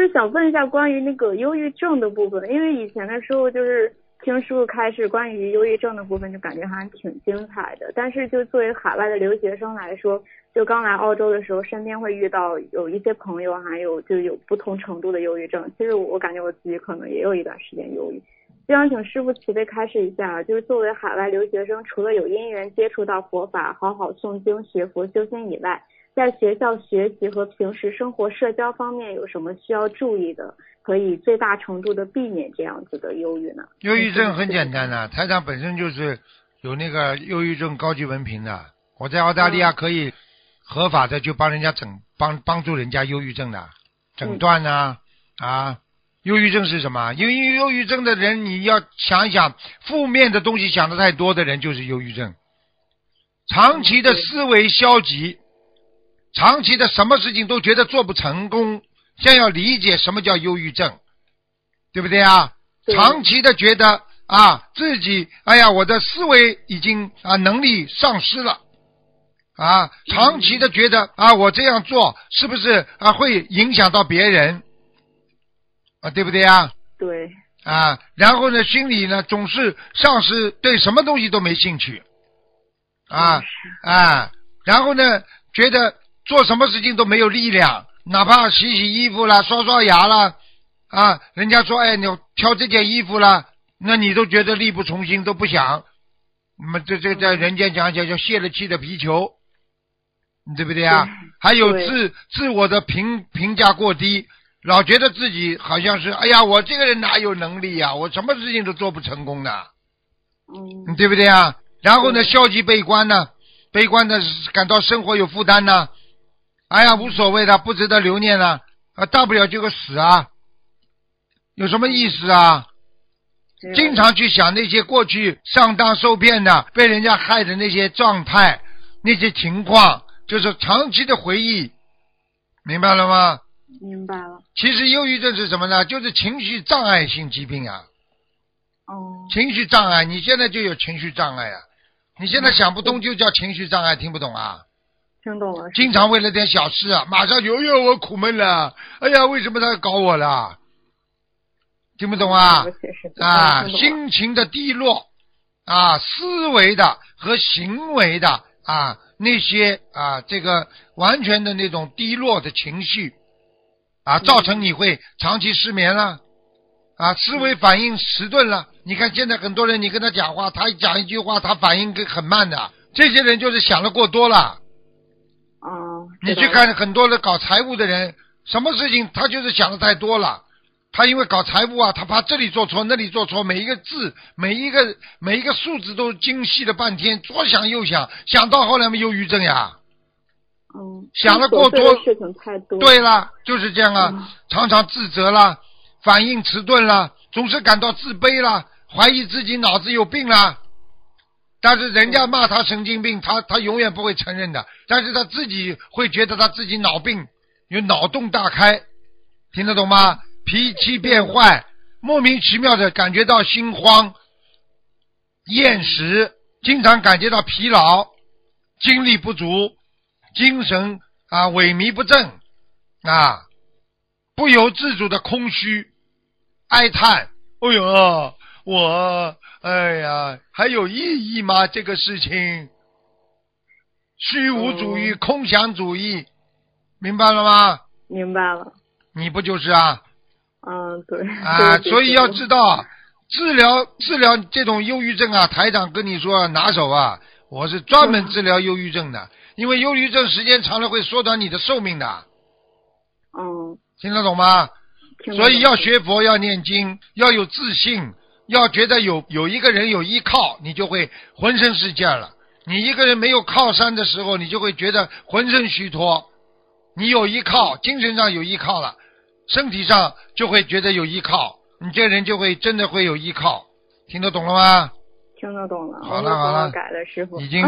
就是想问一下关于那个忧郁症的部分，因为以前的时候就是听师傅开始关于忧郁症的部分，就感觉还挺精彩的。但是就作为海外的留学生来说，就刚来澳洲的时候，身边会遇到有一些朋友，还有就有不同程度的忧郁症。其实我感觉我自己可能也有一段时间忧郁。就想请师傅慈悲开示一下，就是作为海外留学生，除了有因缘接触到佛法，好好诵经学佛修心以外，在学校学习和平时生活社交方面有什么需要注意的，可以最大程度的避免这样子的忧郁呢？忧郁症很简单的，台长本身就是有那个忧郁症高级文凭的，我在澳大利亚可以合法的就帮人家诊帮帮助人家忧郁症的诊断呐啊。忧郁症是什么？因为忧郁症的人，你要想一想，负面的东西想的太多的人就是忧郁症。长期的思维消极，长期的什么事情都觉得做不成功，先要理解什么叫忧郁症，对不对啊？长期的觉得啊自己，哎呀，我的思维已经啊能力丧失了，啊，长期的觉得啊我这样做是不是啊会影响到别人？啊，对不对啊？对。啊，然后呢，心里呢总是丧失对什么东西都没兴趣，啊啊，然后呢，觉得做什么事情都没有力量，哪怕洗洗衣服啦、刷刷牙啦，啊，人家说哎，你挑这件衣服啦，那你都觉得力不从心，都不想。那么这这在人间讲讲叫泄了气的皮球，对不对啊？还有自自我的评评价过低。老觉得自己好像是，哎呀，我这个人哪有能力呀？我什么事情都做不成功的，嗯，对不对啊？然后呢，消极悲观呢，悲观的感到生活有负担呢，哎呀，无所谓的，不值得留念了，啊，大不了就个死啊，有什么意思啊？经常去想那些过去上当受骗的、被人家害的那些状态、那些情况，就是长期的回忆，明白了吗？明白了。其实忧郁症是什么呢？就是情绪障碍性疾病啊。哦。情绪障碍，你现在就有情绪障碍啊！你现在想不通就叫情绪障碍，听不懂啊？听懂了。经常为了点小事啊，马上就哎呦我苦闷了，哎呀为什么他搞我了？听不懂啊？啊，心情的低落啊，思维的和行为的啊那些啊这个完全的那种低落的情绪。啊，造成你会长期失眠了，啊，思维反应迟钝了。你看现在很多人，你跟他讲话，他讲一句话，他反应很慢的。这些人就是想的过多了。哦。你去看很多的搞财务的人，什么事情他就是想的太多了。他因为搞财务啊，他怕这里做错，那里做错，每一个字，每一个每一个数字都精细了半天，左想右想，想到后来没忧郁症呀。嗯，想的过多，事情太多。对了，就是这样啊，常常自责了，反应迟钝了，总是感到自卑了，怀疑自己脑子有病了。但是人家骂他神经病，他他永远不会承认的。但是他自己会觉得他自己脑病，有脑洞大开，听得懂吗？脾气变坏，莫名其妙的感觉到心慌、厌食，经常感觉到疲劳，精力不足。精神啊萎靡不振啊，不由自主的空虚哀叹。哎呦，我哎呀，还有意义吗？这个事情，虚无主义、空想主义，明白了吗？明白了。你不就是啊？嗯，对。啊，所以要知道，治疗治疗这种忧郁症啊，台长跟你说拿手啊，我是专门治疗忧郁症的。因为忧郁症时间长了会缩短你的寿命的，嗯，听得懂吗？所以要学佛，要念经，要有自信，要觉得有有一个人有依靠，你就会浑身是劲了。你一个人没有靠山的时候，你就会觉得浑身虚脱。你有依靠，精神上有依靠了，身体上就会觉得有依靠，你这人就会真的会有依靠。听得懂了吗？听得懂了。好了好了，改了，师傅。已经